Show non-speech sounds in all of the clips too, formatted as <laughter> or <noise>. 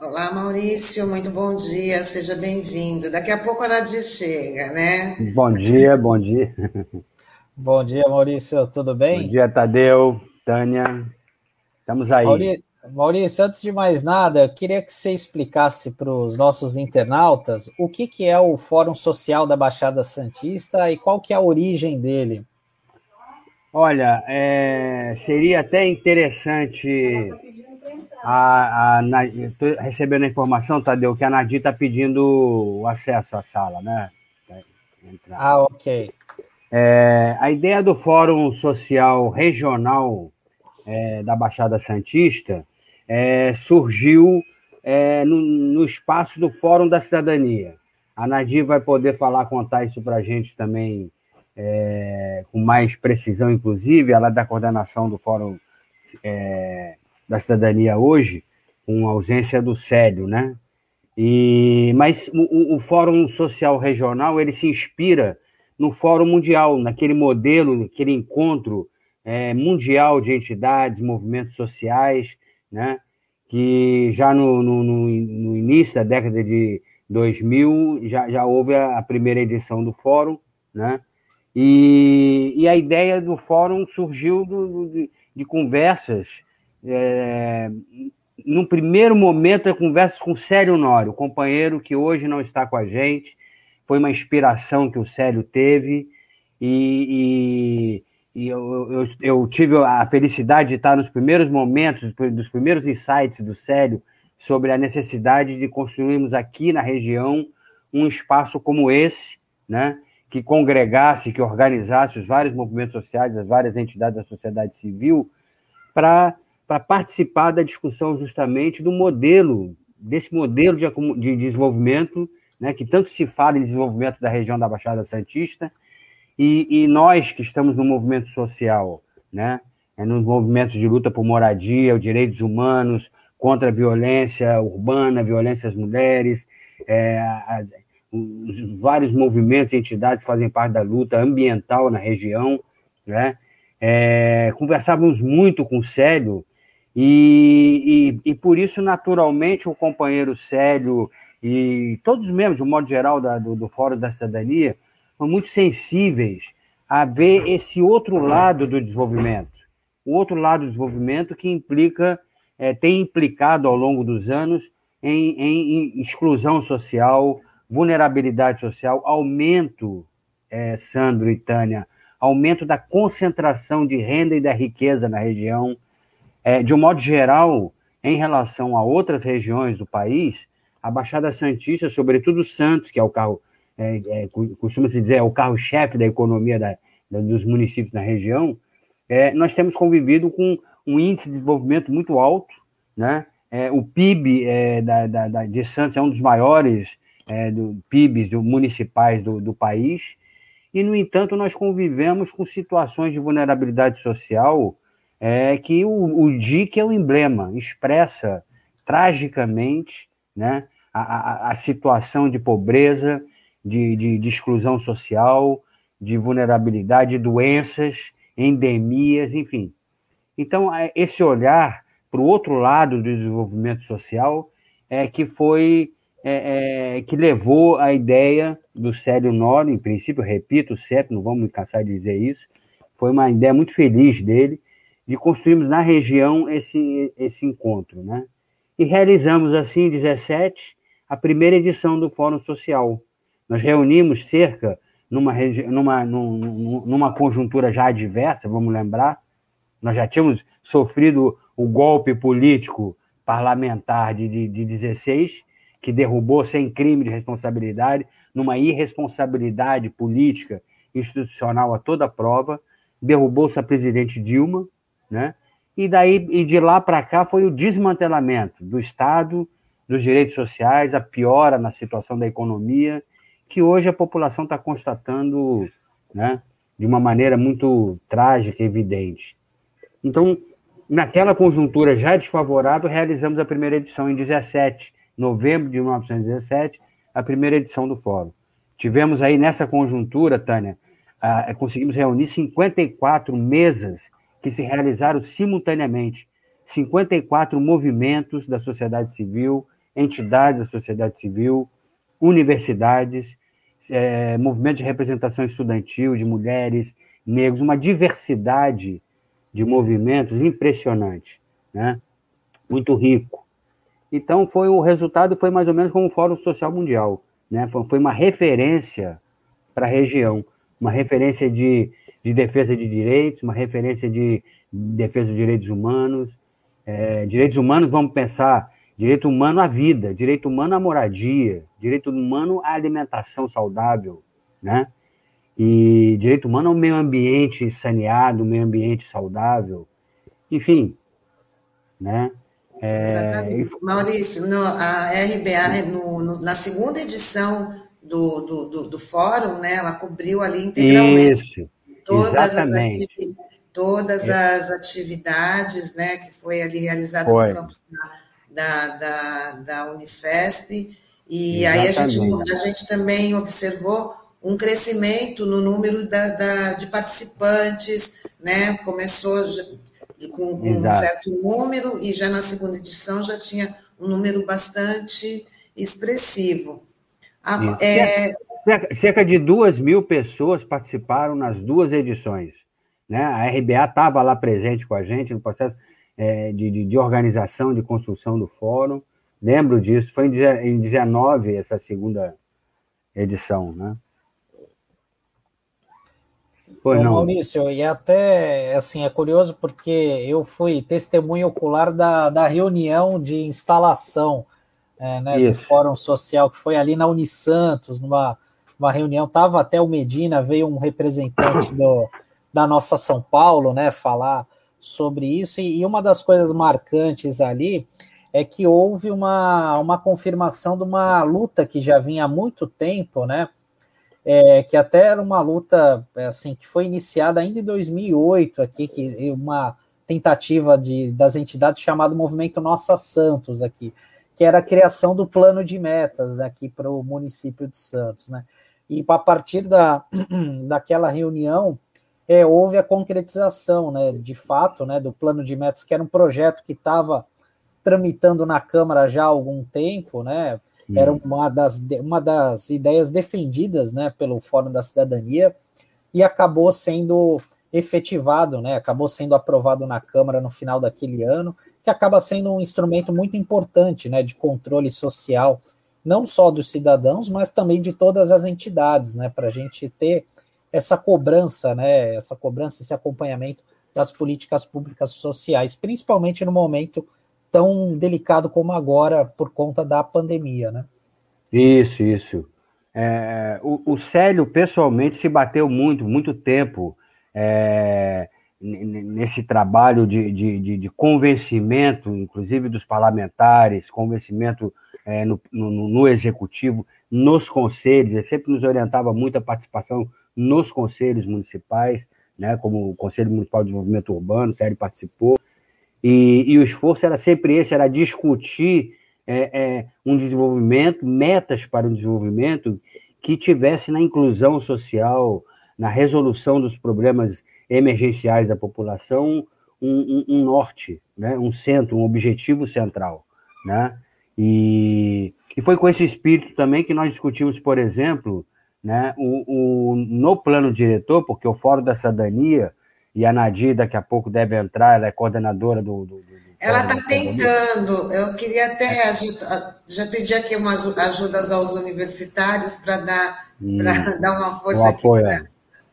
Olá, Maurício, muito bom dia, seja bem-vindo. Daqui a pouco a Nadir chega, né? Bom dia, bom dia. Bom dia, Maurício, tudo bem? Bom dia, Tadeu, Tânia. Estamos aí. Maurício, Maurício, antes de mais nada, eu queria que você explicasse para os nossos internautas o que, que é o Fórum Social da Baixada Santista e qual que é a origem dele. Olha, é, seria até interessante. A, a, estou recebendo a informação, Tadeu, que a Nadir está pedindo o acesso à sala, né? Ah, ok. É, a ideia do Fórum Social Regional é, da Baixada Santista é, surgiu é, no, no, espaço do Fórum da Cidadania. A Nadir vai poder falar, contar isso para a gente também é, com mais precisão, inclusive, ela é da coordenação do Fórum é, da Cidadania hoje, com ausência do Célio, né? E, mas o, o Fórum Social Regional ele se inspira no Fórum Mundial, naquele modelo, naquele encontro é, mundial de entidades, movimentos sociais, né? que já no, no, no, início da década de 2000 já, já houve a, primeira edição do Fórum, né? E, e a ideia do Fórum surgiu do, de, de conversas, é, no primeiro momento, conversas com Célio Nório, companheiro que hoje não está com a gente, foi uma inspiração que o Célio teve e, e, eu, eu, eu, tive a felicidade de estar nos primeiros momentos, dos primeiros insights do Célio sobre a necessidade de construirmos aqui na região um espaço como esse, né, que congregasse, que organizasse os vários movimentos sociais, as várias entidades da sociedade civil, para participar da discussão justamente do modelo, desse modelo de, de desenvolvimento né, que tanto se fala em desenvolvimento da região da Baixada Santista, e, e nós que estamos no movimento social, né, é, nos movimentos de luta por moradia, os direitos humanos, contra a violência urbana, violência às mulheres, é, as, os vários movimentos e entidades fazem parte da luta ambiental na região, né? É, conversávamos muito com o Célio e, e, e, por isso, naturalmente, o companheiro Célio e todos os membros, de um modo geral, da, do, do Fórum da Cidadania, muito sensíveis a ver esse outro lado do desenvolvimento. O outro lado do desenvolvimento que implica, é, tem implicado ao longo dos anos em, em, exclusão social, vulnerabilidade social, aumento, é, Sandro e Tânia, aumento da concentração de renda e da riqueza na região. É, de um modo geral, em relação a outras regiões do país, a Baixada Santista, sobretudo Santos, que é o carro, é, é, costuma-se dizer, é o carro-chefe da economia da, da, dos municípios na região, é, nós temos convivido com um índice de desenvolvimento muito alto, né? É, o PIB é, da, da, de Santos é um dos maiores é, do, PIBs do, municipais do, do país, e, no entanto, nós convivemos com situações de vulnerabilidade social é, que o, o DIC é o emblema, expressa tragicamente né, a, a, situação de pobreza, de, de, de, exclusão social, de vulnerabilidade, de doenças, endemias, enfim. Então, é, esse olhar para o outro lado do desenvolvimento social é que foi é, é, que levou a ideia do Célio Nori, em princípio, repito sempre, não vamos me cansar de dizer isso, foi uma ideia muito feliz dele, de construirmos na região esse, esse encontro, né? E realizamos, assim, em 17, a primeira edição do Fórum Social. Nós reunimos cerca, numa, numa, numa conjuntura já adversa, vamos lembrar, nós já tínhamos sofrido o golpe político parlamentar de, de, de 16, que derrubou sem crime de responsabilidade, numa irresponsabilidade política institucional a toda prova, derrubou-se a presidente Dilma, né? E daí e de lá para cá foi o desmantelamento do Estado, dos direitos sociais, a piora na situação da economia, que hoje a população está constatando né, de uma maneira muito trágica e evidente. Então, naquela conjuntura já desfavorável, realizamos a primeira edição em 17, novembro de 1917, a primeira edição do fórum. Tivemos aí nessa conjuntura, Tânia, conseguimos reunir 54 mesas que se realizaram simultaneamente, 54 movimentos da sociedade civil, entidades da sociedade civil, universidades, é, movimento de representação estudantil de mulheres, negros, uma diversidade de movimentos impressionante, né? muito rico. Então, foi o resultado foi mais ou menos como o Fórum Social Mundial. Né? Foi, foi uma referência para a região, uma referência de, de defesa de direitos, uma referência de defesa dos direitos humanos. É, direitos humanos, vamos pensar, direito humano à vida, direito humano à moradia, direito humano à alimentação saudável, né? E direito humano ao meio ambiente saneado, meio ambiente saudável, enfim, né? É... Exatamente. Maurício, no, a RBA, no, no, na segunda edição do, do, do, do, fórum, né, ela cobriu ali integralmente Isso, todas, exatamente. as, todas as atividades né, que foi ali realizada no campus da, da, da, da Unifesp. E exatamente. aí a gente, a gente também observou um crescimento no número da, da, de participantes, né? Começou com, com um certo número e já na segunda edição já tinha um número bastante expressivo. A, é... cerca, cerca de duas mil pessoas participaram nas duas edições. Né? A RBA estava lá presente com a gente no processo é, de, de, de, organização, de construção do fórum. Lembro disso, foi em 19 essa segunda edição. Né? Pois não. Maurício, e até assim é curioso porque eu fui testemunho ocular da, da reunião de instalação é, né, do Fórum Social, que foi ali na Unisantos, numa uma reunião, estava até o Medina, veio um representante do, da nossa São Paulo, né, falar sobre isso, e, uma das coisas marcantes ali é que houve uma, uma confirmação de uma luta que já vinha há muito tempo, né, é, que até era uma luta assim que foi iniciada ainda em 2008 aqui, que uma tentativa de, das entidades chamado Movimento Nossa Santos aqui, que era a criação do plano de metas aqui para o município de Santos, né? E a partir da, <clears throat> daquela reunião é, houve a concretização, né, de fato, né, do plano de metas, que era um projeto que estava tramitando na Câmara já há algum tempo, né? Era hum. uma das, uma das ideias defendidas né, pelo Fórum da Cidadania e acabou sendo efetivado, né, acabou sendo aprovado na Câmara no final daquele ano, que acaba sendo um instrumento muito importante né, de controle social, não só dos cidadãos, mas também de todas as entidades, né, para a gente ter essa cobrança, né, essa cobrança, esse acompanhamento das políticas públicas sociais, principalmente no momento tão delicado como agora por conta da pandemia, né? Isso, isso. É, o, o Célio, pessoalmente, se bateu muito, muito tempo é, nesse trabalho de, de, de, de, convencimento, inclusive dos parlamentares, convencimento é, no, no, no, executivo, nos conselhos, ele sempre nos orientava muito a participação nos conselhos municipais, né, como o Conselho Municipal de Desenvolvimento Urbano, o Célio participou, e, e o esforço era sempre esse, era discutir é, é, um desenvolvimento, metas para o desenvolvimento que tivesse na inclusão social, na resolução dos problemas emergenciais da população, um, um, um norte, né? um centro, um objetivo central. Né? E, e foi com esse espírito também que nós discutimos, por exemplo, né, o, o, no plano diretor, porque o Fórum da Cidadania e a Nadir daqui a pouco deve entrar, ela é coordenadora do. do, do ela está tentando, eu queria até já pedir aqui umas ajudas aos universitários para dar, hum, <laughs> dar uma força aqui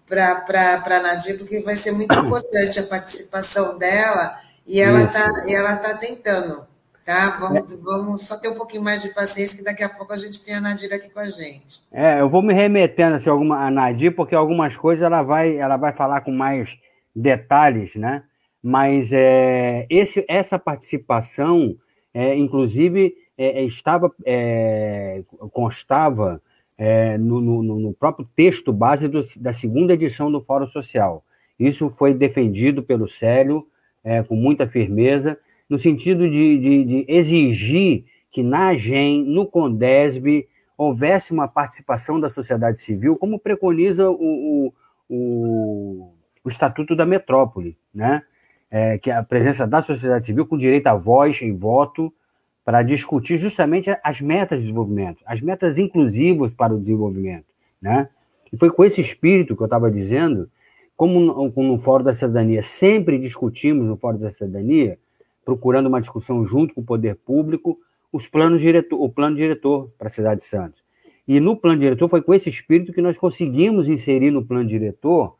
para a Nadir, porque vai ser muito <coughs> importante a participação dela e ela está tá tentando. Tá, vamos, é. vamos só ter um pouquinho mais de paciência, que daqui a pouco a gente tem a Nadir aqui com a gente. É, eu vou me remetendo assim, alguma, a Nadir, porque algumas coisas ela vai, ela vai falar com mais detalhes, né? Mas é, esse, essa participação, é, inclusive, é, é estava é, constava é, no, no, no, próprio texto base do, da segunda edição do Fórum Social. Isso foi defendido pelo Célio com muita firmeza, no sentido de, de, de exigir que na AGEM, no CONDESB, houvesse uma participação da sociedade civil, como preconiza o, o, o, o Estatuto da Metrópole, né? É, que é a presença da sociedade civil com direito à voz e voto para discutir justamente as metas de desenvolvimento, as metas inclusivas para o desenvolvimento, né? E foi com esse espírito que eu estava dizendo, como no, no Fórum da Cidadania sempre discutimos no Fórum da Cidadania, procurando uma discussão junto com o poder público, os planos diretor, o plano diretor para a cidade de Santos. E no plano diretor foi com esse espírito que nós conseguimos inserir no plano diretor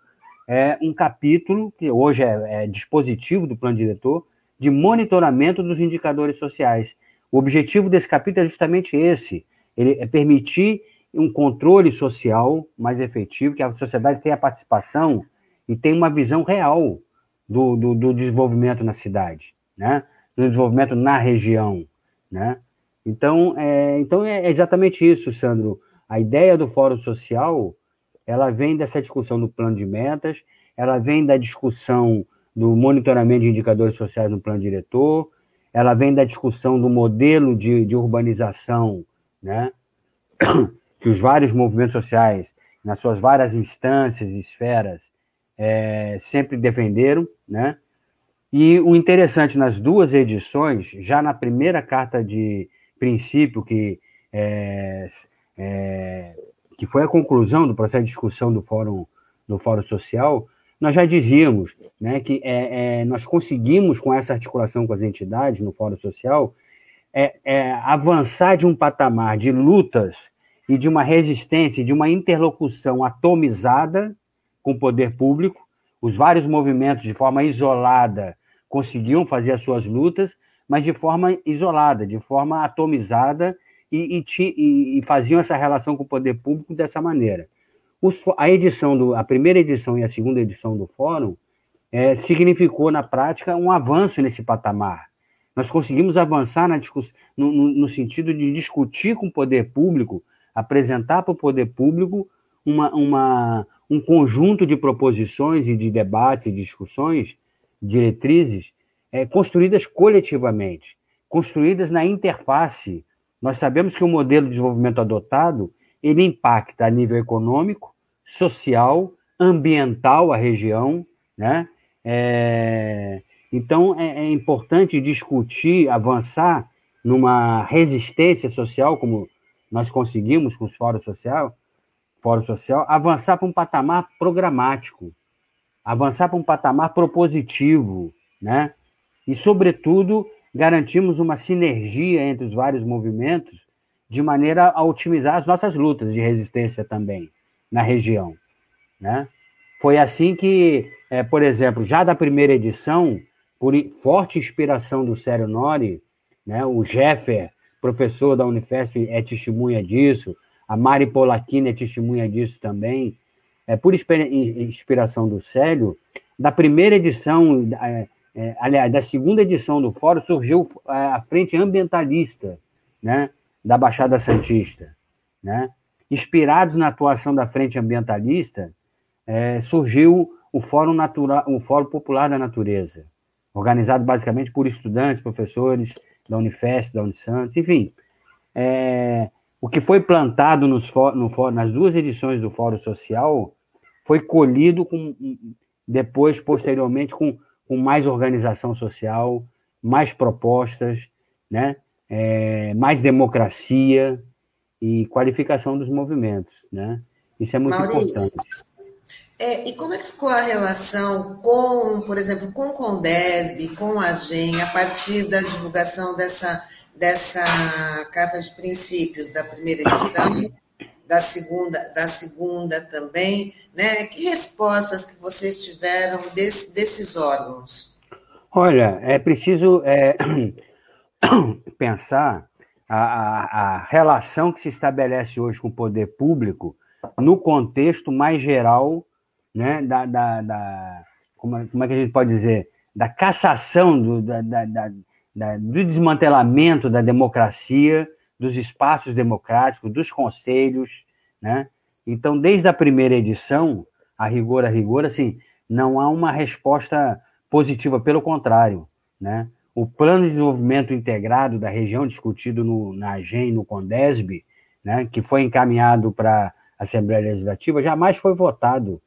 é, um capítulo, que hoje é, é dispositivo do plano diretor, de monitoramento dos indicadores sociais. O objetivo desse capítulo é justamente esse: ele é permitir um controle social mais efetivo, que a sociedade tenha participação e tenha uma visão real do, do, do desenvolvimento na cidade, né? do desenvolvimento na região. Né? Então, é, então é exatamente isso, Sandro. A ideia do Fórum Social, ela vem dessa discussão do plano de metas, ela vem da discussão do monitoramento de indicadores sociais no plano diretor, ela vem da discussão do modelo de, de urbanização, né? <coughs> que os vários movimentos sociais, nas suas várias instâncias e esferas, é, sempre defenderam, né? E o interessante nas duas edições, já na primeira carta de princípio, que, é, é, que foi a conclusão do processo de discussão do Fórum, do Fórum Social, nós já dizíamos né, que é, é nós conseguimos, com essa articulação com as entidades no Fórum Social, é, é, avançar de um patamar de lutas e de uma resistência, de uma interlocução atomizada com o poder público, os vários movimentos de forma isolada conseguiam fazer as suas lutas, mas de forma isolada, de forma atomizada, e, e, e faziam essa relação com o poder público dessa maneira. Os, a edição do, a primeira edição e a segunda edição do fórum é, significou na prática um avanço nesse patamar. Nós conseguimos avançar na no, no, no sentido de discutir com o poder público, apresentar para o poder público uma, uma, um conjunto de proposições e de debates e discussões diretrizes é, construídas coletivamente, construídas na interface. Nós sabemos que o modelo de desenvolvimento adotado ele impacta a nível econômico, social, ambiental a região, né? É, então é, é, importante discutir, avançar numa resistência social, como nós conseguimos com os fóruns social, fórum social, avançar para um patamar programático, avançar para um patamar propositivo, né? E, sobretudo, garantimos uma sinergia entre os vários movimentos de maneira a otimizar as nossas lutas de resistência também na região, né? Foi assim que, é, por exemplo, já da primeira edição, por forte inspiração do Sério Nori, né, o Jeffer, professor da Unifesp, é testemunha disso, a Mari Polacchini é testemunha disso também, é, por inspiração do Célio, da primeira edição, é, é, aliás, da segunda edição do Fórum, surgiu a frente ambientalista né, da Baixada Santista. Né? Inspirados na atuação da frente ambientalista, é, surgiu o Fórum, Natura, o Fórum Popular da Natureza, organizado basicamente por estudantes, professores da Unifesp, da Unisantos, enfim. É, o que foi plantado nos, no, nas duas edições do Fórum Social foi colhido com, depois, posteriormente, com, com mais organização social, mais propostas, né? É, mais democracia e qualificação dos movimentos. Né? Isso é muito Maurício, importante. É, e como é que ficou a relação com, por exemplo, com o Condesb, com a GEM, a partir da divulgação dessa dessa carta de princípios da primeira edição, da segunda, da segunda também, né? Que respostas que vocês tiveram desse, desses órgãos? Olha, é preciso é, <coughs> pensar a, a, a, relação que se estabelece hoje com o poder público no contexto mais geral, né, da, da, da como, é, como, é que a gente pode dizer, da cassação do, da, da da, do desmantelamento da democracia, dos espaços democráticos, dos conselhos, né? Então, desde a primeira edição, a rigor, a rigor, assim, não há uma resposta positiva, pelo contrário, né? O plano de desenvolvimento integrado da região discutido no, na AGEM, no CONDESB, né, que foi encaminhado para a Assembleia Legislativa, jamais foi votado.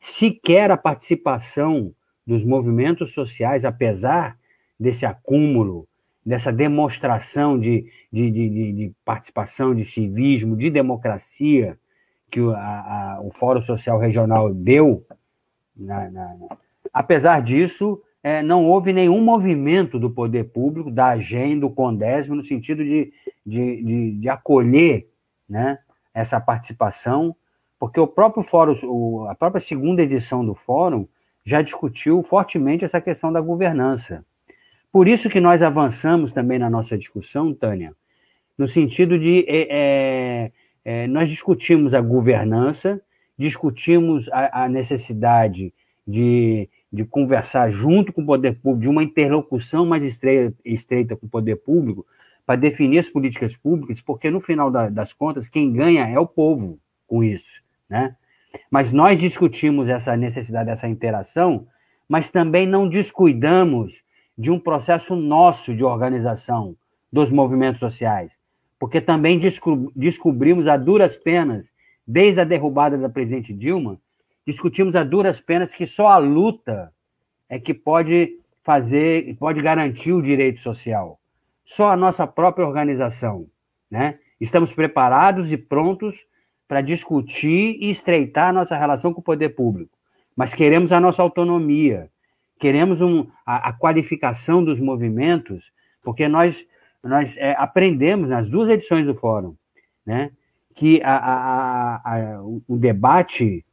Sequer a participação dos movimentos sociais, apesar desse acúmulo, dessa demonstração de, de, de, de participação, de civismo, de democracia que o, a, a, o Fórum Social Regional deu, na, na, apesar disso, é, não houve nenhum movimento do poder público, da AGEM, do CONDESM, no sentido de, de, de, de acolher né, essa participação, porque o próprio fórum, o, a própria segunda edição do fórum já discutiu fortemente essa questão da governança. Por isso que nós avançamos também na nossa discussão, Tânia, no sentido de é, é, é nós discutimos a governança, discutimos a, a necessidade de, de conversar junto com o poder público, de uma interlocução mais estreita, estreita com o poder público, para definir as políticas públicas, porque no final da, das contas, quem ganha é o povo com isso, né? Mas nós discutimos essa necessidade dessa interação, mas também não descuidamos de um processo nosso de organização dos movimentos sociais, porque também desco descobrimos a duras penas, desde a derrubada da presidente Dilma, discutimos a duras penas que só a luta é que pode fazer, pode garantir o direito social só a nossa própria organização. Né? Estamos preparados e prontos para discutir e estreitar a nossa relação com o poder público, mas queremos a nossa autonomia, queremos um, a, a qualificação dos movimentos, porque nós, nós é, aprendemos nas duas edições do Fórum né, que a, a, a, o debate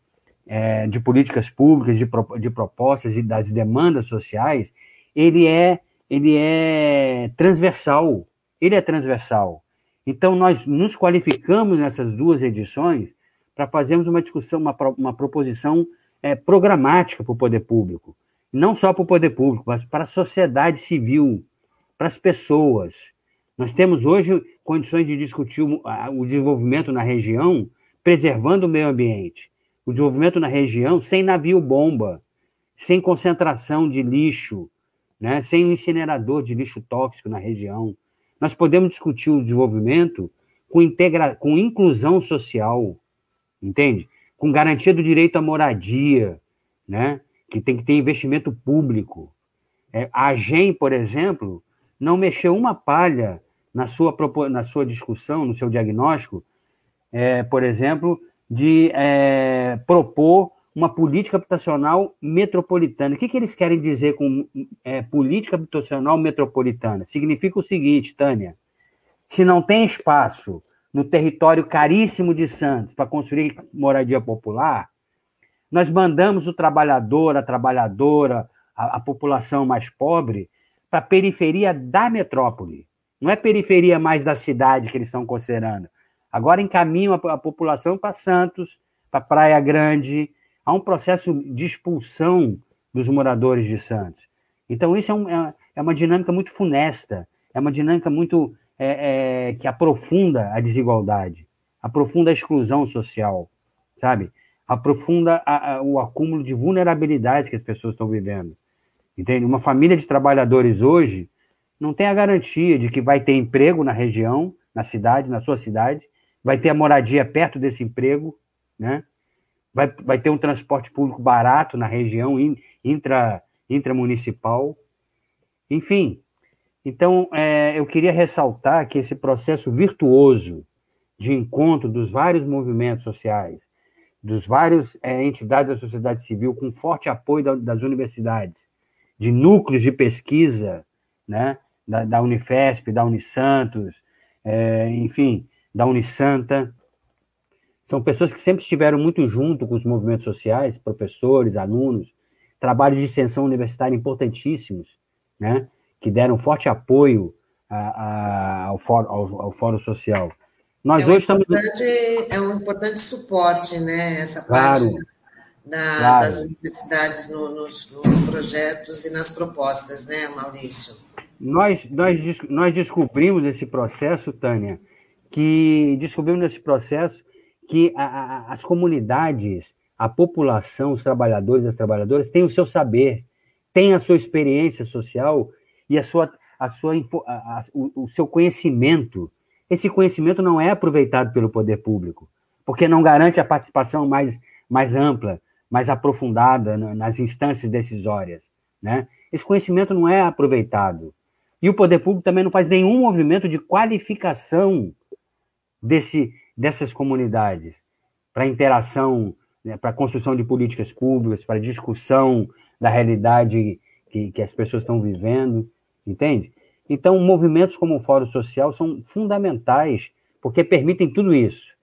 é, de políticas públicas, de, de propostas e das demandas sociais, ele é ele é transversal. Ele é transversal. Então, nós nos qualificamos nessas duas edições para fazermos uma discussão, uma, uma proposição é, programática para o poder público. Não só para o poder público, mas para a sociedade civil, para as pessoas. Nós temos hoje condições de discutir o, desenvolvimento na região, preservando o meio ambiente. O desenvolvimento na região sem navio-bomba, sem concentração de lixo, né? sem incinerador de lixo tóxico na região. Nós podemos discutir o desenvolvimento com, integra... com inclusão social, entende? Com garantia do direito à moradia, né? Que tem que ter investimento público. É, a AGEM, por exemplo, não mexeu uma palha na sua, na sua discussão, no seu diagnóstico, é, por exemplo, de é, propor uma política habitacional metropolitana. O que, que eles querem dizer com é, política habitacional metropolitana? Significa o seguinte, Tânia: se não tem espaço no território caríssimo de Santos para construir moradia popular, nós mandamos o trabalhador, a trabalhadora, a, a população mais pobre para a periferia da metrópole. Não é periferia mais da cidade que eles estão considerando. Agora encaminham a, a população para Santos, para Praia Grande, há um processo de expulsão dos moradores de Santos. Então, isso é, um, é, é uma dinâmica muito funesta, é uma dinâmica muito é, é, que aprofunda a desigualdade, aprofunda a exclusão social, sabe? Aprofunda a, a, o acúmulo de vulnerabilidades que as pessoas estão vivendo. Entende? Uma família de trabalhadores hoje não tem a garantia de que vai ter emprego na região, na cidade, na sua cidade, vai ter a moradia perto desse emprego, né? vai, vai ter um transporte público barato na região intra, intramunicipal. Enfim, então é, eu queria ressaltar que esse processo virtuoso de encontro dos vários movimentos sociais, dos vários é, entidades da sociedade civil, com forte apoio da, das universidades, de núcleos de pesquisa, né, da, da Unifesp, da Unisantos, é, enfim, da Unisanta, são pessoas que sempre estiveram muito junto com os movimentos sociais, professores, alunos, trabalhos de extensão universitária importantíssimos, né? que deram forte apoio a, a, ao, fórum, ao, ao, Fórum Social. Nós é um hoje estamos. É um importante suporte, né? Essa parte claro, da, claro. das universidades no, nos, nos, projetos e nas propostas, né, Maurício? Nós, nós, nós descobrimos nesse processo, Tânia, que descobrimos nesse processo que a, a, as comunidades, a população, os trabalhadores e as trabalhadoras têm o seu saber, tem a sua experiência social e a sua, a sua, a, o, o seu conhecimento. Esse conhecimento não é aproveitado pelo poder público, porque não garante a participação mais, mais ampla, mais aprofundada nas instâncias decisórias. Né? Esse conhecimento não é aproveitado. E o poder público também não faz nenhum movimento de qualificação desse, dessas comunidades para interação, né, para construção de políticas públicas, para discussão da realidade que, que as pessoas estão vivendo, entende? Então, movimentos como o Fórum Social são fundamentais, porque permitem tudo isso.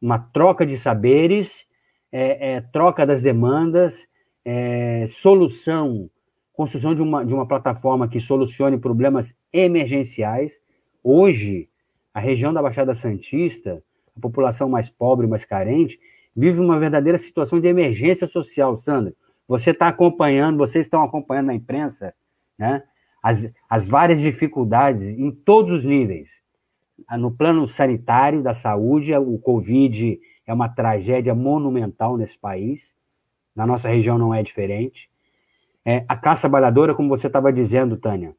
Uma troca de saberes, é, é, troca das demandas, é, solução, construção de uma, de uma plataforma que solucione problemas emergenciais. Hoje, a região da Baixada Santista, a população mais pobre, mais carente, vive uma verdadeira situação de emergência social, Sandra. Você está acompanhando, vocês estão acompanhando na imprensa, né? As, as várias dificuldades em todos os níveis. No plano sanitário da saúde, o Covid é uma tragédia monumental nesse país. Na nossa região não é diferente. É, a classe trabalhadora, como você estava dizendo, Tânia,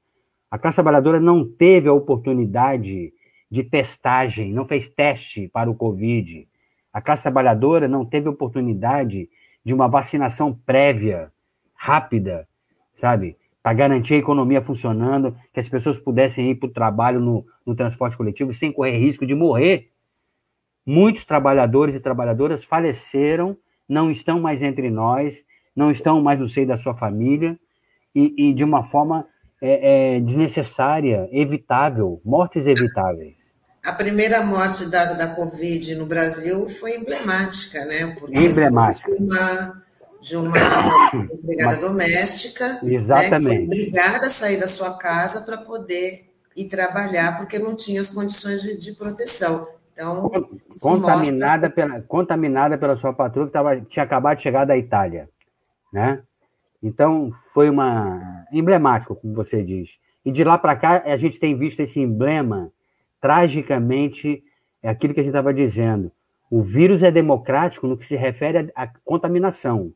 a classe trabalhadora não teve a oportunidade de testagem, não fez teste para o Covid. A classe trabalhadora não teve oportunidade de uma vacinação prévia, rápida, sabe? Para garantir a economia funcionando, que as pessoas pudessem ir para o trabalho no, no transporte coletivo sem correr risco de morrer. Muitos trabalhadores e trabalhadoras faleceram, não estão mais entre nós, não estão mais no seio da sua família, e, e de uma forma é, é, desnecessária, evitável, mortes evitáveis. A primeira morte da, da Covid no Brasil foi emblemática, né? Porque emblemática. de uma, de uma <coughs> empregada doméstica. Exatamente. Né, obrigada a sair da sua casa para poder ir trabalhar, porque não tinha as condições de, de proteção. Então, contaminada, mostra... pela, contaminada pela sua patroa que tava, tinha acabado de chegar da Itália, né? Então, foi uma emblemático, como você diz. E de lá para cá, a gente tem visto esse emblema tragicamente é aquilo que a gente estava dizendo. O vírus é democrático no que se refere à contaminação,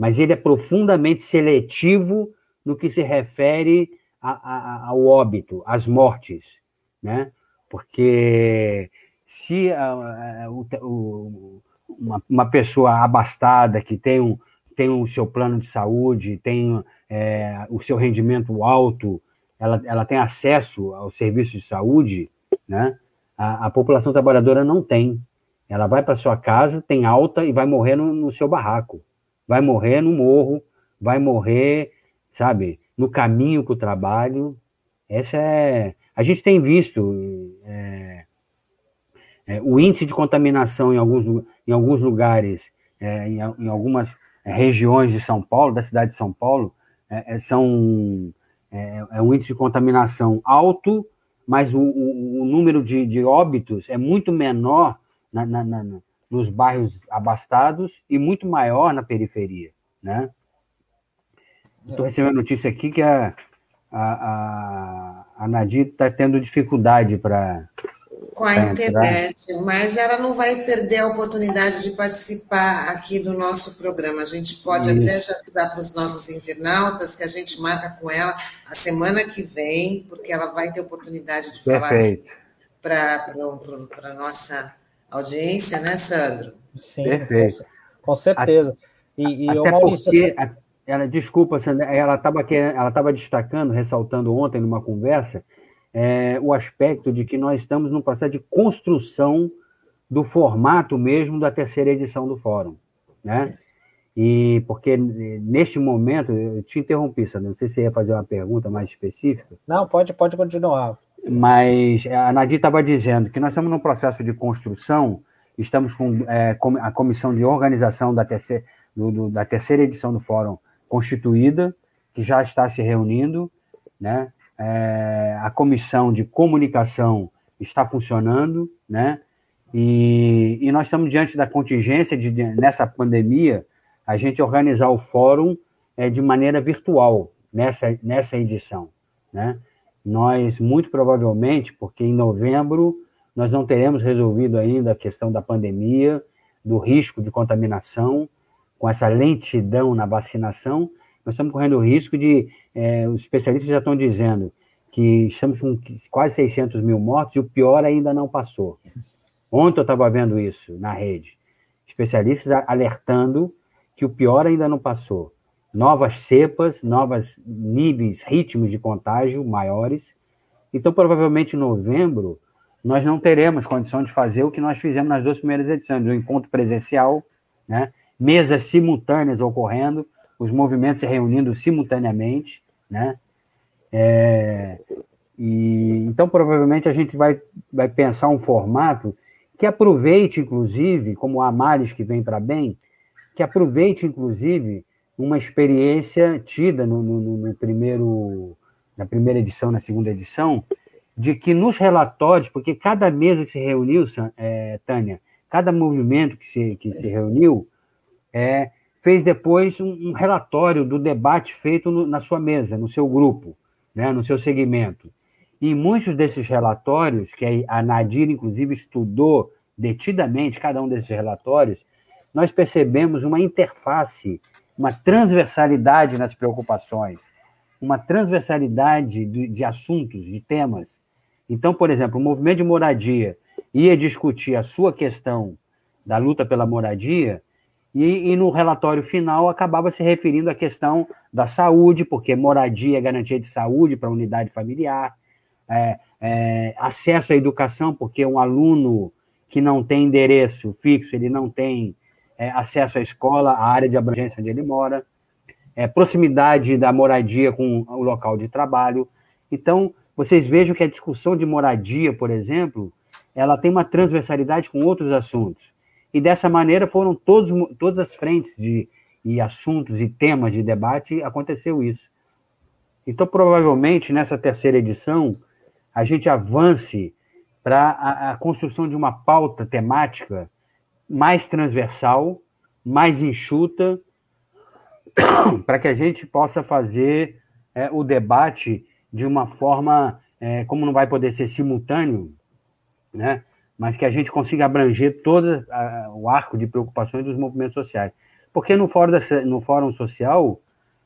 mas ele é profundamente seletivo no que se refere a, a, ao óbito, às mortes, né? Porque se a, o, uma, uma, pessoa abastada que tem, um, tem o seu plano de saúde, tem é, o seu rendimento alto, ela, ela tem acesso ao serviço de saúde, né? A, a população trabalhadora não tem. Ela vai para sua casa, tem alta e vai morrer no, no, seu barraco. Vai morrer no morro, vai morrer, sabe, no caminho para o trabalho. Essa é. A gente tem visto é, é, o índice de contaminação em alguns, em alguns lugares, é, em, em, algumas regiões de São Paulo, da cidade de São Paulo, é, é, são é, um índice de contaminação alto mas o, o, o número de, de, óbitos é muito menor na, na, na, nos bairros abastados e muito maior na periferia, né? Estou recebendo notícia aqui que a, a, a, a Nadir está tendo dificuldade para com a internet, mas ela não vai perder a oportunidade de participar aqui do nosso programa. A gente pode Isso. até já avisar para os nossos internautas que a gente marca com ela a semana que vem, porque ela vai ter oportunidade de Perfeito. falar para a nossa audiência, né, Sandro? Sim, Perfeito. com certeza. E, e até Maurício, porque, assim... ela, desculpa, ela estava ela destacando, ressaltando ontem numa conversa, é, o aspecto de que nós estamos num processo de construção do formato mesmo da terceira edição do fórum, né? E porque neste momento, eu te interrompi, Sandra, não sei se você ia fazer uma pergunta mais específica. Não, pode, pode continuar. Mas a Nadir estava dizendo que nós estamos num processo de construção, estamos com é, a comissão de organização da terceira, do, do, da terceira edição do fórum constituída, que já está se reunindo, né? é, a comissão de comunicação está funcionando, né? E, e, nós estamos diante da contingência de, nessa pandemia, a gente organizar o fórum é, de maneira virtual nessa, nessa edição, né? Nós, muito provavelmente, porque em novembro nós não teremos resolvido ainda a questão da pandemia, do risco de contaminação, com essa lentidão na vacinação, nós estamos correndo o risco de, é, os especialistas já estão dizendo que estamos com quase 600 mil mortos e o pior ainda não passou. Ontem eu estava vendo isso na rede. Especialistas alertando que o pior ainda não passou. Novas cepas, novos níveis, ritmos de contágio maiores. Então, provavelmente em novembro, nós não teremos condição de fazer o que nós fizemos nas duas primeiras edições, o encontro presencial, né? mesas simultâneas ocorrendo, os movimentos se reunindo simultaneamente, né? É, e, então, provavelmente, a gente vai, vai pensar um formato que aproveite, inclusive, como a Maris que vem para bem, que aproveite, inclusive, uma experiência tida no, no, no, primeiro, na primeira edição, na segunda edição, de que nos relatórios, porque cada mesa que se reuniu, é, Tânia, cada movimento que se, que se reuniu, é, fez depois um, um, relatório do debate feito no, na sua mesa, no seu grupo, né, no seu segmento. E muitos desses relatórios, que a Nadir, inclusive, estudou detidamente cada um desses relatórios, nós percebemos uma interface, uma transversalidade nas preocupações, uma transversalidade de, de assuntos, de temas. Então, por exemplo, o movimento de moradia ia discutir a sua questão da luta pela moradia, e, e, no relatório final acabava se referindo à questão da saúde, porque moradia é garantia de saúde para a unidade familiar, é, é, acesso à educação, porque um aluno que não tem endereço fixo, ele não tem é, acesso à escola, à área de abrangência onde ele mora, é, proximidade da moradia com o local de trabalho. Então, vocês vejam que a discussão de moradia, por exemplo, ela tem uma transversalidade com outros assuntos. E dessa maneira foram todos, todas as frentes de, e assuntos e temas de debate, aconteceu isso. Então, provavelmente, nessa terceira edição, a gente avance para a, a, construção de uma pauta temática mais transversal, mais enxuta, <coughs> para que a gente possa fazer é, o debate de uma forma, é, como não vai poder ser simultâneo, né, mas que a gente consiga abranger todo a, o arco de preocupações dos movimentos sociais. Porque no fórum, da, no fórum social,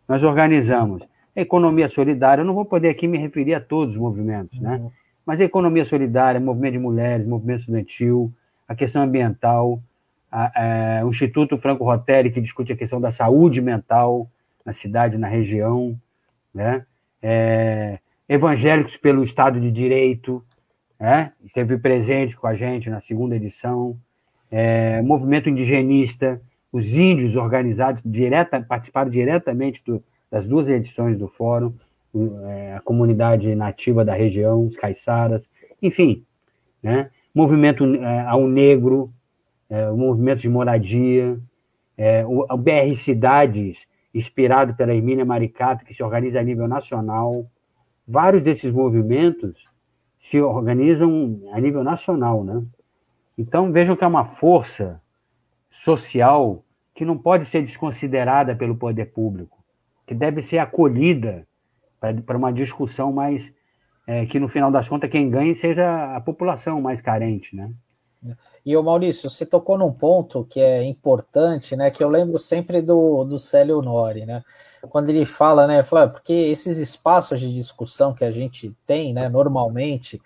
nós organizamos a economia solidária, eu não vou poder aqui me referir a todos os movimentos, né? Uhum. Mas a economia solidária, movimento de mulheres, movimento estudantil, a questão ambiental, a, a, o Instituto Franco Roteri, que discute a questão da saúde mental na cidade, na região, né? É, evangélicos pelo Estado de Direito, né? esteve presente com a gente na segunda edição, é, movimento indigenista, os índios organizados direta, participaram diretamente do, das duas edições do fórum, é, a comunidade nativa da região, os caiçaras, enfim, né? movimento é, ao negro, é, o movimento de moradia, é, o, o, BR Cidades, inspirado pela Emília Maricato, que se organiza a nível nacional. Vários desses movimentos se organizam a nível nacional, né? Então vejam que é uma força social que não pode ser desconsiderada pelo poder público que deve ser acolhida para uma discussão mais é, que no final das contas quem ganhe seja a população mais carente, né? E o Maurício, você tocou num ponto que é importante, né? Que eu lembro sempre do, do Célio Nori, né? Quando ele fala, né? Fala, ah, porque esses espaços de discussão que a gente tem, né? Normalmente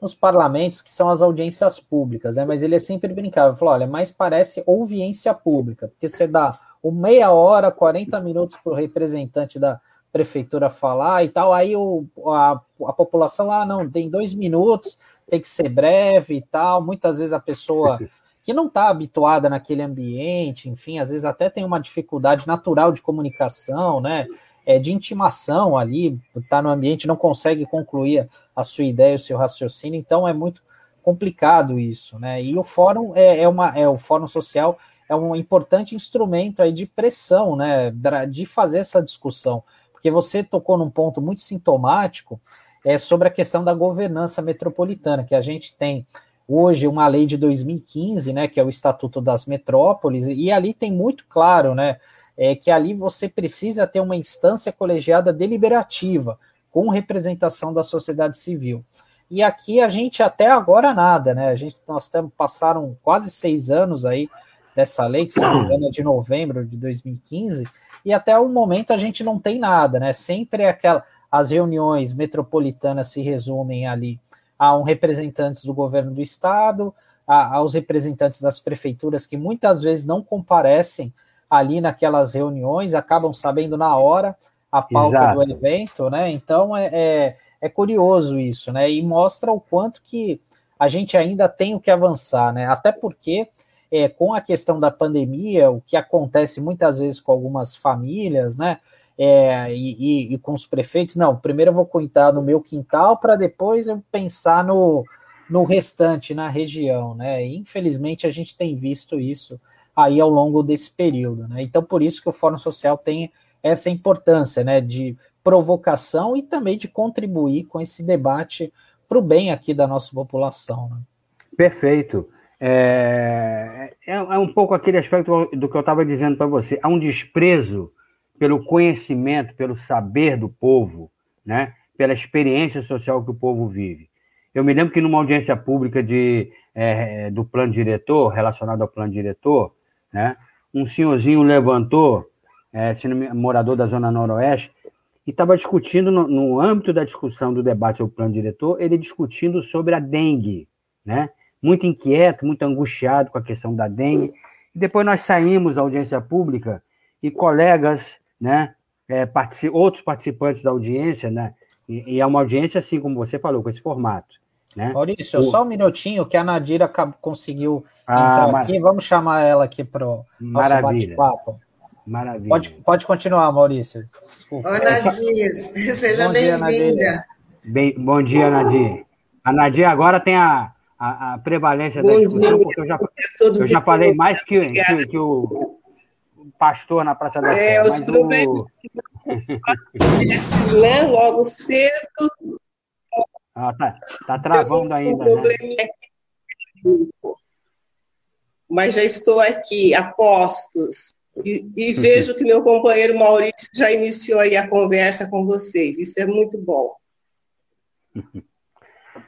nos parlamentos, que são as audiências públicas, né? Mas ele é sempre brincava, falou, olha, mas parece audiência pública, porque você dá o meia hora, 40 minutos para o representante da prefeitura falar e tal. Aí o, a, a população, ah, não, tem dois minutos, tem que ser breve e tal. Muitas vezes a pessoa que não está habituada naquele ambiente, enfim, às vezes até tem uma dificuldade natural de comunicação, né? É, de intimação ali, está no ambiente, não consegue concluir a sua ideia, o seu raciocínio, então é muito complicado isso, né? E o fórum é, é uma é o fórum social é um importante instrumento aí de pressão, né, de fazer essa discussão, porque você tocou num ponto muito sintomático é, sobre a questão da governança metropolitana, que a gente tem hoje uma lei de 2015, né, que é o Estatuto das Metrópoles, e ali tem muito claro, né, é, que ali você precisa ter uma instância colegiada deliberativa, com representação da sociedade civil. E aqui a gente até agora nada, né? A gente nós temos passaram quase seis anos aí dessa lei, que se engano é de novembro de 2015, e até o momento a gente não tem nada, né? Sempre é aquela, as reuniões metropolitanas se resumem ali a um representantes do governo do estado, a, aos representantes das prefeituras que muitas vezes não comparecem ali naquelas reuniões, acabam sabendo na hora a pauta Exato. do evento, né? Então é, é, é, curioso isso, né? E mostra o quanto que a gente ainda tem o que avançar, né? Até porque é, com a questão da pandemia, o que acontece muitas vezes com algumas famílias, né? É, e, e, e, com os prefeitos, não, primeiro eu vou cuidar no meu quintal para depois eu pensar no, no restante, na região, né? E, infelizmente a gente tem visto isso aí ao longo desse período, né? Então, por isso que o Fórum Social tem essa importância, né? De provocação e também de contribuir com esse debate para o bem aqui da nossa população. Né? Perfeito. É, é, é, um pouco aquele aspecto do que eu estava dizendo para você. Há um desprezo pelo conhecimento, pelo saber do povo, né? pela experiência social que o povo vive. Eu me lembro que numa audiência pública de, é, do plano diretor, relacionado ao plano diretor, né? um senhorzinho levantou, é, morador da Zona Noroeste, e estava discutindo, no, no âmbito da discussão do debate ao plano diretor, ele discutindo sobre a dengue, né? muito inquieto, muito angustiado com a questão da dengue. E depois nós saímos da audiência pública e colegas, né, é, partici outros participantes da audiência, né, e, e, é uma audiência assim como você falou, com esse formato. Né? Maurício, o... só um minutinho que a Nadira conseguiu ah, entrar mar... aqui. Vamos chamar ela aqui para o nosso bate-papo. Maravilha. Pode, pode continuar, Maurício. Desculpa. Oi, Nadir. <laughs> Seja bem-vinda. Bem, bom dia, Nadir. A Nadir agora tem a, a, a prevalência Bom da discussão, porque eu já, eu já falei mais que, que, que, o pastor na Praça da Sé. É, os problemas o... logo cedo. Ah, tá, tá travando ainda. Um né? Mas já estou aqui, a postos, e, e <laughs> vejo que meu companheiro Maurício já iniciou aí a conversa com vocês. Isso é muito bom.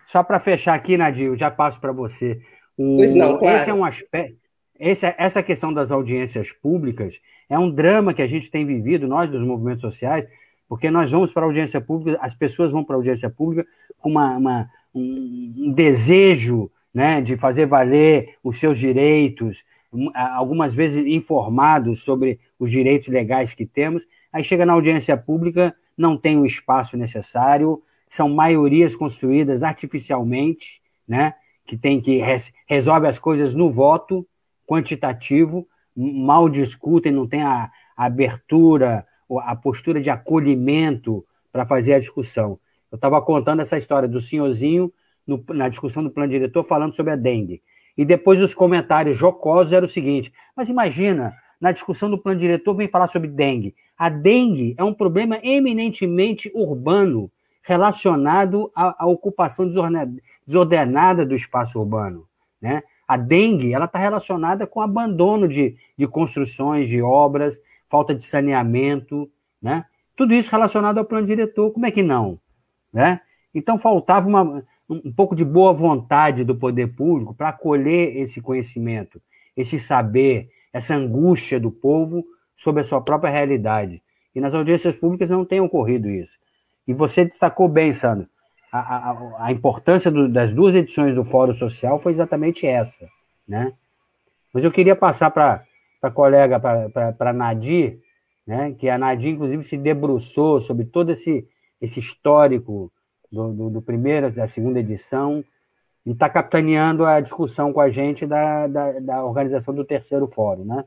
Só para fechar aqui, Nadir, eu já passo para você. O, pois não, claro. Esse é um aspecto. Esse, essa questão das audiências públicas é um drama que a gente tem vivido, nós dos movimentos sociais, porque nós vamos para a audiência pública, as pessoas vão para a audiência pública com uma, uma um, um, desejo né, de fazer valer os seus direitos, algumas vezes informados sobre os direitos legais que temos, aí chega na audiência pública, não tem o espaço necessário, são maiorias construídas artificialmente, né? que tem que res, resolve as coisas no voto quantitativo, mal discutem, não tem a, a abertura, a postura de acolhimento para fazer a discussão. Eu estava contando essa história do senhorzinho no, na discussão do plano diretor falando sobre a dengue. E depois os comentários jocosos eram o seguinte: mas imagina, na discussão do plano diretor vem falar sobre dengue. A dengue é um problema eminentemente urbano relacionado à, à ocupação desordenada do espaço urbano. Né? A dengue ela está relacionada com abandono de, de construções, de obras, falta de saneamento, né? Tudo isso relacionado ao plano diretor, como é que não? Né? Então faltava uma, um pouco de boa vontade do poder público para acolher esse conhecimento, esse saber, essa angústia do povo sobre a sua própria realidade. E nas audiências públicas não tem ocorrido isso. E você destacou bem, Sandro, a, a, importância do, das duas edições do Fórum Social foi exatamente essa, né? Mas eu queria passar para a colega, para a Nadir, né, que a Nadir, inclusive, se debruçou sobre todo esse, esse histórico do, do, do primeiro, da segunda edição, e está capitaneando a discussão com a gente da, da, da organização do terceiro fórum, né?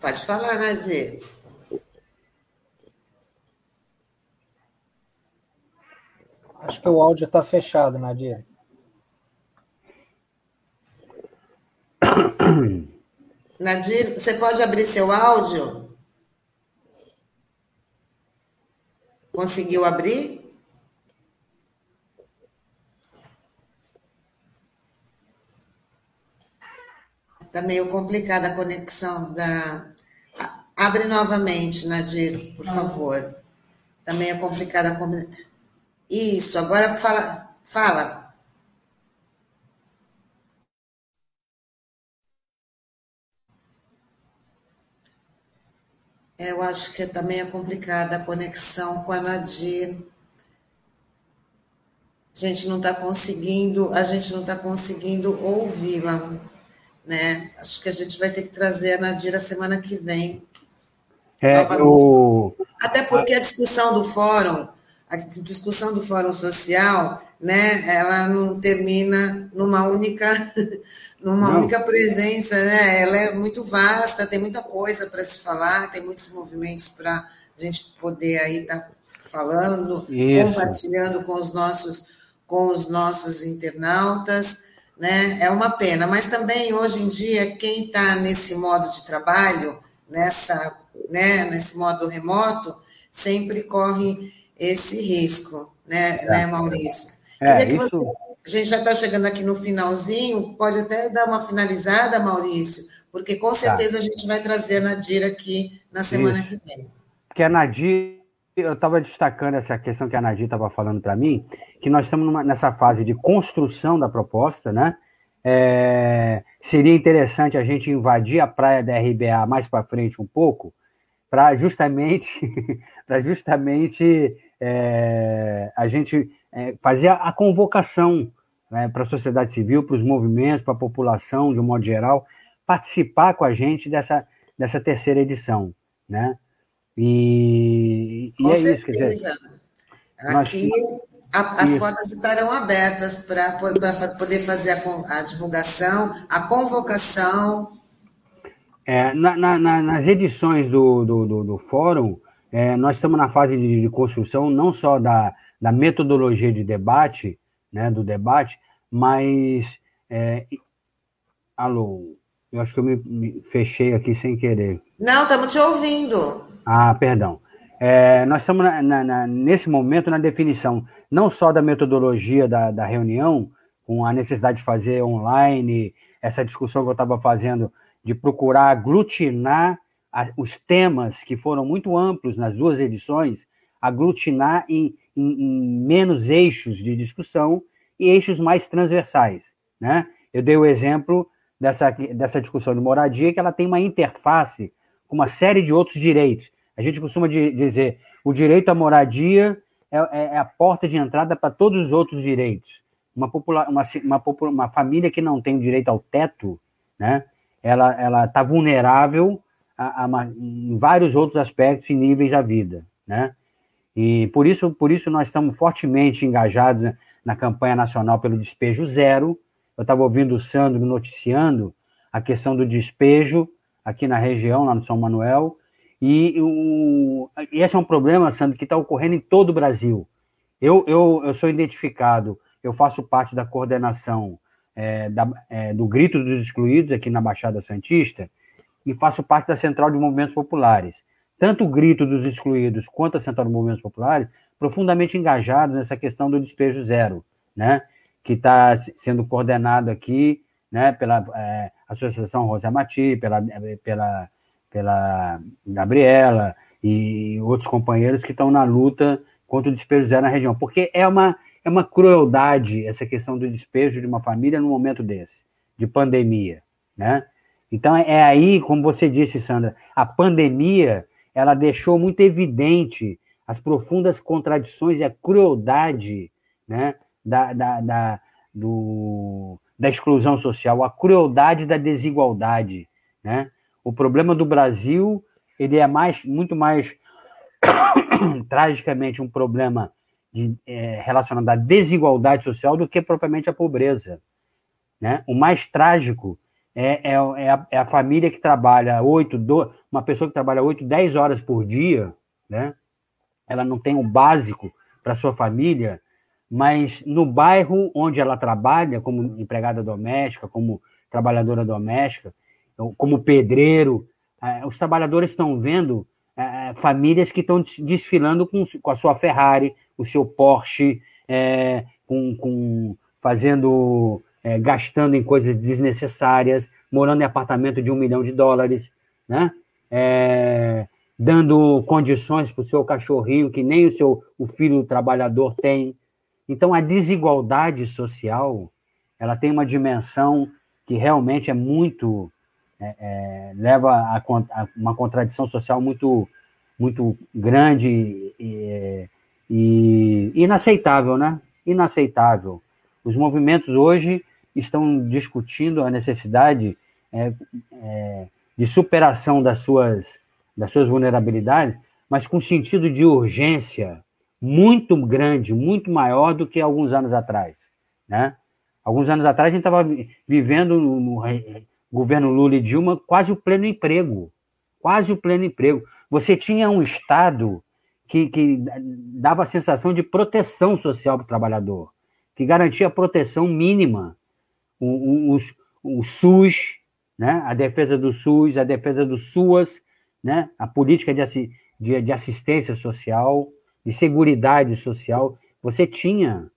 Pode falar, Nadir. Acho que o áudio está fechado, Nadir. Nadir, você pode abrir seu áudio? Conseguiu abrir? Está meio complicada a conexão da, Abre novamente, Nadir, por favor. Também é complicada a isso, agora fala, fala. É, eu acho que também é complicada a conexão com a Nadir. A gente não está conseguindo, a gente não está conseguindo ouvi-la, né? Acho que a gente vai ter que trazer a Nadir a semana que vem. É, o Até porque a discussão do fórum a discussão do fórum social, né? Ela não termina numa única <laughs> numa Não. única presença, né? Ela é muito vasta, tem muita coisa para se falar, tem muitos movimentos para a gente poder aí estar tá falando, Isso. compartilhando com os nossos com os nossos internautas, né? É uma pena, mas também hoje em dia quem está nesse modo de trabalho, nessa, né? Nesse modo remoto, sempre corre esse risco, né, é. né Maurício? É, isso... Você a gente já está chegando aqui no finalzinho, pode até dar uma finalizada, Maurício, porque com tá. certeza tá. a gente vai trazer a Nadir aqui na semana Isso. que vem. Porque a Nadir, eu estava destacando essa questão que a Nadir estava falando para mim, que nós estamos numa, nessa fase de construção da proposta, né? É, seria interessante a gente invadir a praia da RBA mais para frente um pouco, para justamente, <laughs> para justamente é, a gente é, fazer a, convocação né, para a sociedade civil, para os movimentos, para a população, de um modo geral, participar com a gente dessa, dessa terceira edição. Né? E, e é certeza. isso, quer dizer. Aqui nós, as isso. portas estarão abertas para poder fazer a, a, divulgação, a convocação. É, na, na, nas edições do, do, do, do fórum, é, nós estamos na fase de, de, construção não só da, da metodologia de debate, né, do debate, mas. É, alô, eu acho que eu me, me, fechei aqui sem querer. Não, estamos te ouvindo. Ah, perdão. É, nós estamos na, na, na, nesse momento na definição não só da metodologia da, da reunião, com a necessidade de fazer online, essa discussão que eu estava fazendo de procurar aglutinar os temas que foram muito amplos nas duas edições, aglutinar em, em, em, menos eixos de discussão e eixos mais transversais. Né? Eu dei o exemplo dessa, dessa discussão de moradia, que ela tem uma interface com uma série de outros direitos. A gente costuma de, dizer o direito à moradia é, é, é a porta de entrada para todos os outros direitos. Uma, popula uma, uma, uma família que não tem direito ao teto, né? ela está vulnerável a, a, em vários outros aspectos e níveis da vida, né? E por isso, por isso nós estamos fortemente engajados na, campanha nacional pelo despejo zero. Eu estava ouvindo o Sandro noticiando a questão do despejo aqui na região, lá no São Manuel, e, o, e esse é um problema, Sandro, que está ocorrendo em todo o Brasil. Eu, eu, eu sou identificado, eu faço parte da coordenação é, da, é, do Grito dos Excluídos aqui na Baixada Santista, e faço parte da Central de Movimentos Populares. Tanto o Grito dos Excluídos quanto a Central de Movimentos Populares profundamente engajados nessa questão do despejo zero, né? que está sendo coordenado aqui né, pela é, Associação Rosa Mati, pela, pela, pela Gabriela e outros companheiros que estão na luta contra o despejo zero na região, porque é uma, é uma crueldade essa questão do despejo de uma família num momento desse, de pandemia, né? Então é aí, como você disse, Sandra, a pandemia ela deixou muito evidente as profundas contradições e a crueldade né, da, da, da, do, da exclusão social, a crueldade da desigualdade. Né? O problema do Brasil ele é mais, muito mais <coughs> tragicamente um problema de, é, relacionado à desigualdade social do que propriamente à pobreza. Né? O mais trágico é, é, é, a, é a família que trabalha oito, uma pessoa que trabalha oito, dez horas por dia, né? Ela não tem o básico para sua família, mas no bairro onde ela trabalha, como empregada doméstica, como trabalhadora doméstica, como pedreiro, é, os trabalhadores estão vendo é, famílias que estão desfilando com, com a sua Ferrari, o seu Porsche, é, com, com, fazendo é, gastando em coisas desnecessárias, morando em apartamento de um milhão de dólares, né? É, dando condições para o seu cachorrinho que nem o seu o filho trabalhador tem. Então a desigualdade social ela tem uma dimensão que realmente é muito é, é, leva a, a, uma contradição social muito, muito grande e, e inaceitável, né? Inaceitável. Os movimentos hoje estão discutindo a necessidade é, é, de superação das suas, das suas vulnerabilidades, mas com sentido de urgência muito grande, muito maior do que alguns anos atrás, né? Alguns anos atrás a gente estava vivendo no, no governo Lula e Dilma quase o pleno emprego, quase o pleno emprego. Você tinha um Estado que, que dava a sensação de proteção social para o trabalhador, que garantia proteção mínima. O, o, o, o SUS, né? a defesa do SUS, a defesa do SUAS, né? a política de, de, de assistência social, de seguridade social. Você tinha.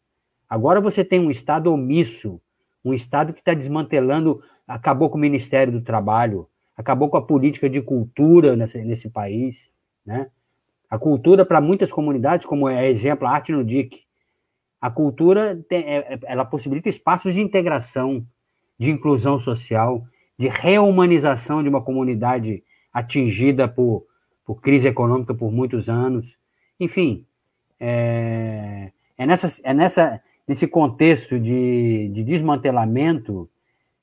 Agora você tem um Estado omisso, um Estado que está desmantelando, acabou com o Ministério do Trabalho, acabou com a política de cultura nesse, nesse país, né? A cultura, para muitas comunidades, como é exemplo a Arte no DIC, a cultura é, é, ela possibilita espaços de integração, de inclusão social, de reumanização de uma comunidade atingida por, por crise econômica por muitos anos. Enfim, é, é, nessa, é nessa, nesse contexto de, de desmantelamento,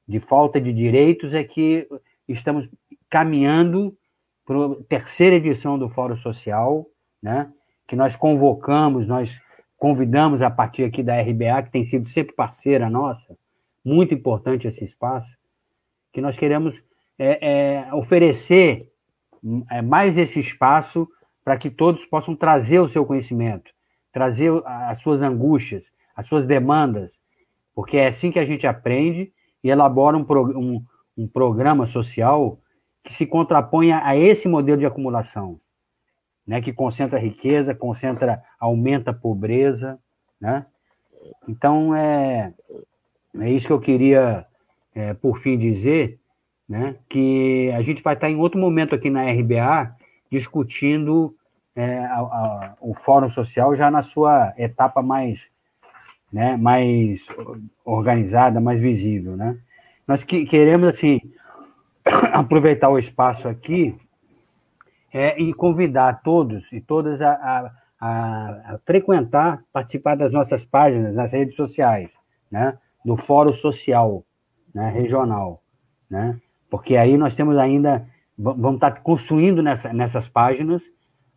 de falta de direitos, é que estamos caminhando para a terceira edição do Fórum Social, né, que nós convocamos, nós convidamos a partir aqui da RBA, que tem sido sempre parceira nossa, muito importante esse espaço, que nós queremos é, é, oferecer é, mais esse espaço para que todos possam trazer o seu conhecimento, trazer as suas angústias, as suas demandas, porque é assim que a gente aprende e elabora um, um, um programa social que se contraponha a esse modelo de acumulação, né, que concentra riqueza, concentra, aumenta a pobreza, né? Então é, é isso que eu queria, é, por fim, dizer, né, que a gente vai estar em outro momento aqui na RBA discutindo é, a, a, o Fórum Social já na sua etapa mais, né, mais organizada, mais visível, né? Nós que, queremos, assim, <coughs> aproveitar o espaço aqui é, e convidar todos e todas a, a, a, frequentar, participar das nossas páginas nas redes sociais, né? Do Fórum Social né? regional, né? Porque aí nós temos ainda, vamos estar construindo nessa, nessas páginas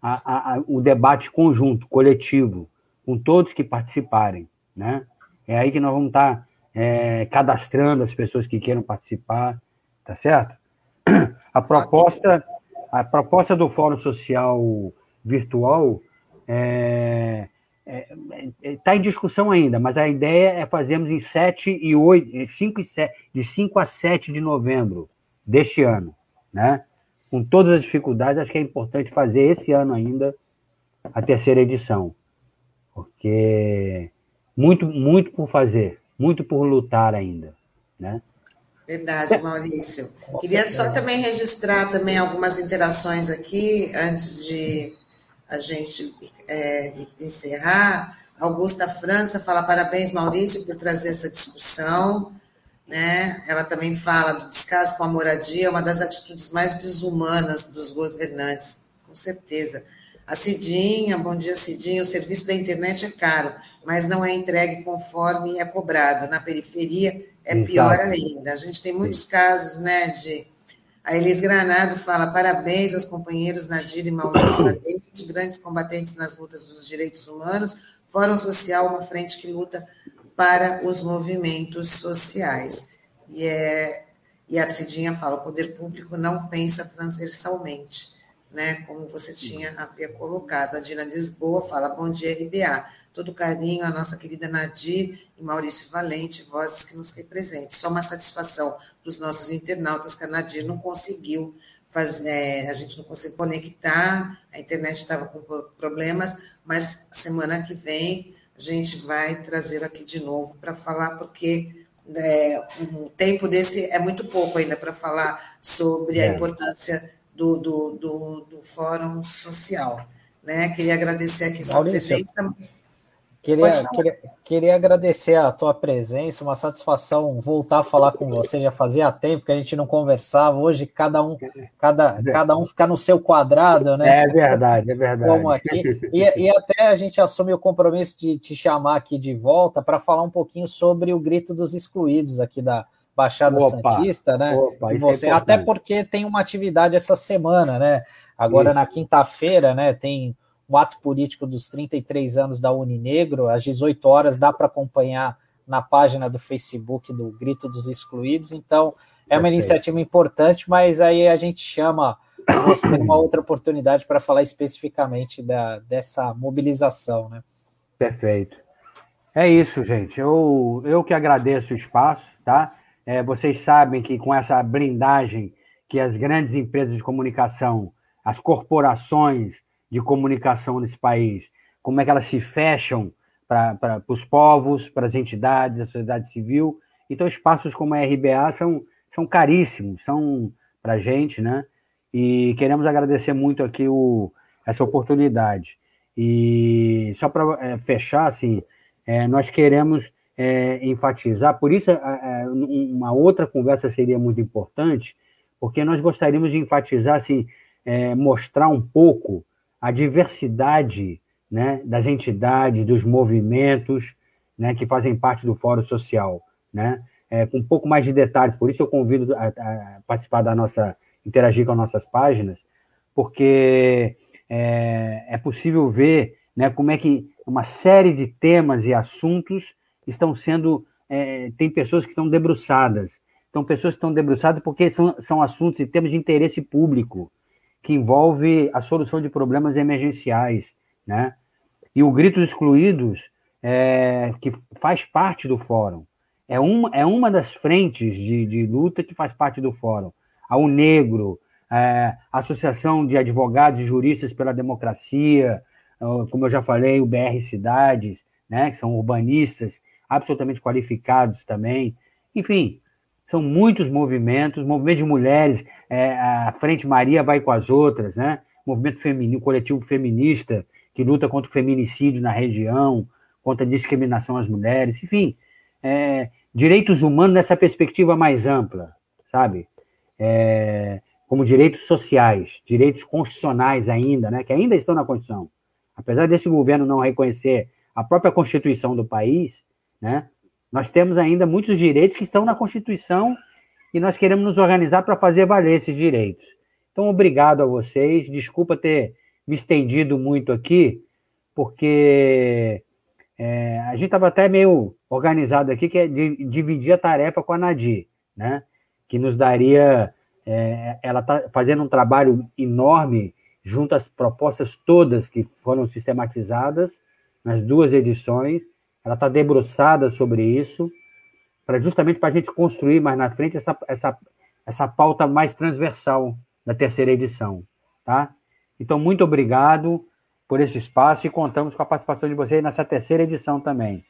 a, a, o debate conjunto, coletivo, com todos que participarem, né? É aí que nós vamos estar é, cadastrando as pessoas que queiram participar, tá certo? <clears throat> A proposta, a proposta do Fórum Social Virtual é, está é, é, em discussão ainda, mas a ideia é fazermos em 7 e 8, 5 e 7, de 5 a 7 de novembro deste ano, né? Com todas as dificuldades, acho que é importante fazer esse ano ainda a terceira edição, porque muito, muito por fazer, muito por lutar ainda, né? Verdade, Maurício. Queria só também registrar também algumas interações aqui, antes de a gente é, encerrar. Augusta França fala parabéns, Maurício, por trazer essa discussão. Né? Ela também fala do descaso com a moradia, uma das atitudes mais desumanas dos governantes, com certeza. A Cidinha, bom dia, Cidinha. O serviço da internet é caro, mas não é entregue conforme é cobrado. Na periferia é Exato. pior ainda. A gente tem muitos Sim. casos, né, de. A Elis Granado fala: parabéns aos companheiros Nadir e Maurício <coughs> Valente, grandes combatentes nas lutas dos direitos humanos. Fórum Social, uma frente que luta para os movimentos sociais. E, é, e a Cidinha fala: o poder público não pensa transversalmente, né, como você tinha havia colocado. A Dina Lisboa fala: bom dia, RBA todo carinho à nossa querida Nadir e Maurício Valente, vozes que nos representam. Só uma satisfação para os nossos internautas que a Nadir não conseguiu fazer, é, a gente não conseguiu conectar, a internet estava com problemas, mas semana que vem a gente vai trazer aqui de novo para falar, porque é, um tempo desse é muito pouco ainda para falar sobre é. a importância do, do, do, do, Fórum Social. Né? Queria agradecer aqui sua presença. Queria, queria, queria, agradecer a tua presença, uma satisfação voltar a falar com você. Já fazia tempo que a gente não conversava. Hoje cada um, cada, cada um fica no seu quadrado, né? É verdade, é verdade. Como aqui. E, e até a gente assume o compromisso de te chamar aqui de volta para falar um pouquinho sobre o grito dos excluídos aqui da Baixada opa, Santista, né? Opa, e é você, é até porque tem uma atividade essa semana, né? Agora isso. na quinta-feira, né? Tem um ato político dos 33 anos da Uninegro, às 18 horas, dá para acompanhar na página do Facebook do Grito dos Excluídos. Então, é uma iniciativa importante, mas aí a gente chama você uma outra oportunidade para falar especificamente da, dessa mobilização, né? Perfeito. É isso, gente. Eu, eu que agradeço o espaço, tá? É, vocês sabem que com essa blindagem que as grandes empresas de comunicação, as corporações de comunicação nesse país, como é que elas se fecham para os povos, para as entidades, a sociedade civil. Então, espaços como a RBA são, são caríssimos, são para a gente, né? E queremos agradecer muito aqui o, essa oportunidade. E só para é, fechar, assim, é, nós queremos é, enfatizar, por isso uma outra conversa seria muito importante, porque nós gostaríamos de enfatizar, assim, é, mostrar um pouco a diversidade né, das entidades, dos movimentos né, que fazem parte do Fórum Social, né, é, com um pouco mais de detalhes. Por isso eu convido a, a, participar da nossa, interagir com as nossas páginas, porque é, é possível ver né, como é que uma série de temas e assuntos estão sendo. É, tem pessoas que estão debruçadas. Então, pessoas que estão debruçadas porque são, são assuntos e temas de interesse público que envolve a solução de problemas emergenciais, né? E o Gritos Excluídos, é, que faz parte do fórum, é uma, é uma das frentes de, de luta que faz parte do fórum. A Negro, é, a Associação de Advogados e Juristas pela Democracia, como eu já falei, o BR Cidades, né, que são urbanistas absolutamente qualificados também. Enfim, são muitos movimentos, movimento de mulheres, é, a Frente Maria vai com as outras, né? Movimento feminino, coletivo feminista que luta contra o feminicídio na região, contra a discriminação às mulheres, enfim, é, direitos humanos nessa perspectiva mais ampla, sabe? É, como direitos sociais, direitos constitucionais ainda, né? Que ainda estão na Constituição. Apesar desse governo não reconhecer a própria Constituição do país, né? Nós temos ainda muitos direitos que estão na Constituição e nós queremos nos organizar para fazer valer esses direitos. Então, obrigado a vocês. Desculpa ter me estendido muito aqui, porque é, a gente estava até meio organizado aqui, que é dividir a tarefa com a Nadir, né? que nos daria. É, ela está fazendo um trabalho enorme junto às propostas todas que foram sistematizadas nas duas edições ela está debruçada sobre isso, para justamente para a gente construir mais na frente essa, essa, essa pauta mais transversal da terceira edição, tá? Então, muito obrigado por esse espaço e contamos com a participação de vocês nessa terceira edição também.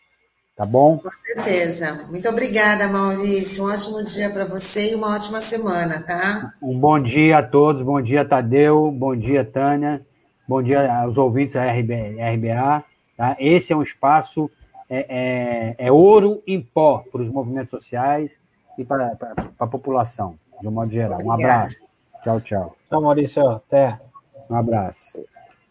Tá bom? Com certeza. Muito obrigada, Maurício. Um ótimo dia para você e uma ótima semana, tá? Um bom dia a todos. Bom dia, Tadeu. Bom dia, Tânia. Bom dia aos ouvintes da RBA. Tá? Esse é um espaço é, é, é ouro em pó para os movimentos sociais e para, para, para a população, de um modo geral. Um abraço. Tchau, tchau. Tchau, Maurício. Até. Um abraço.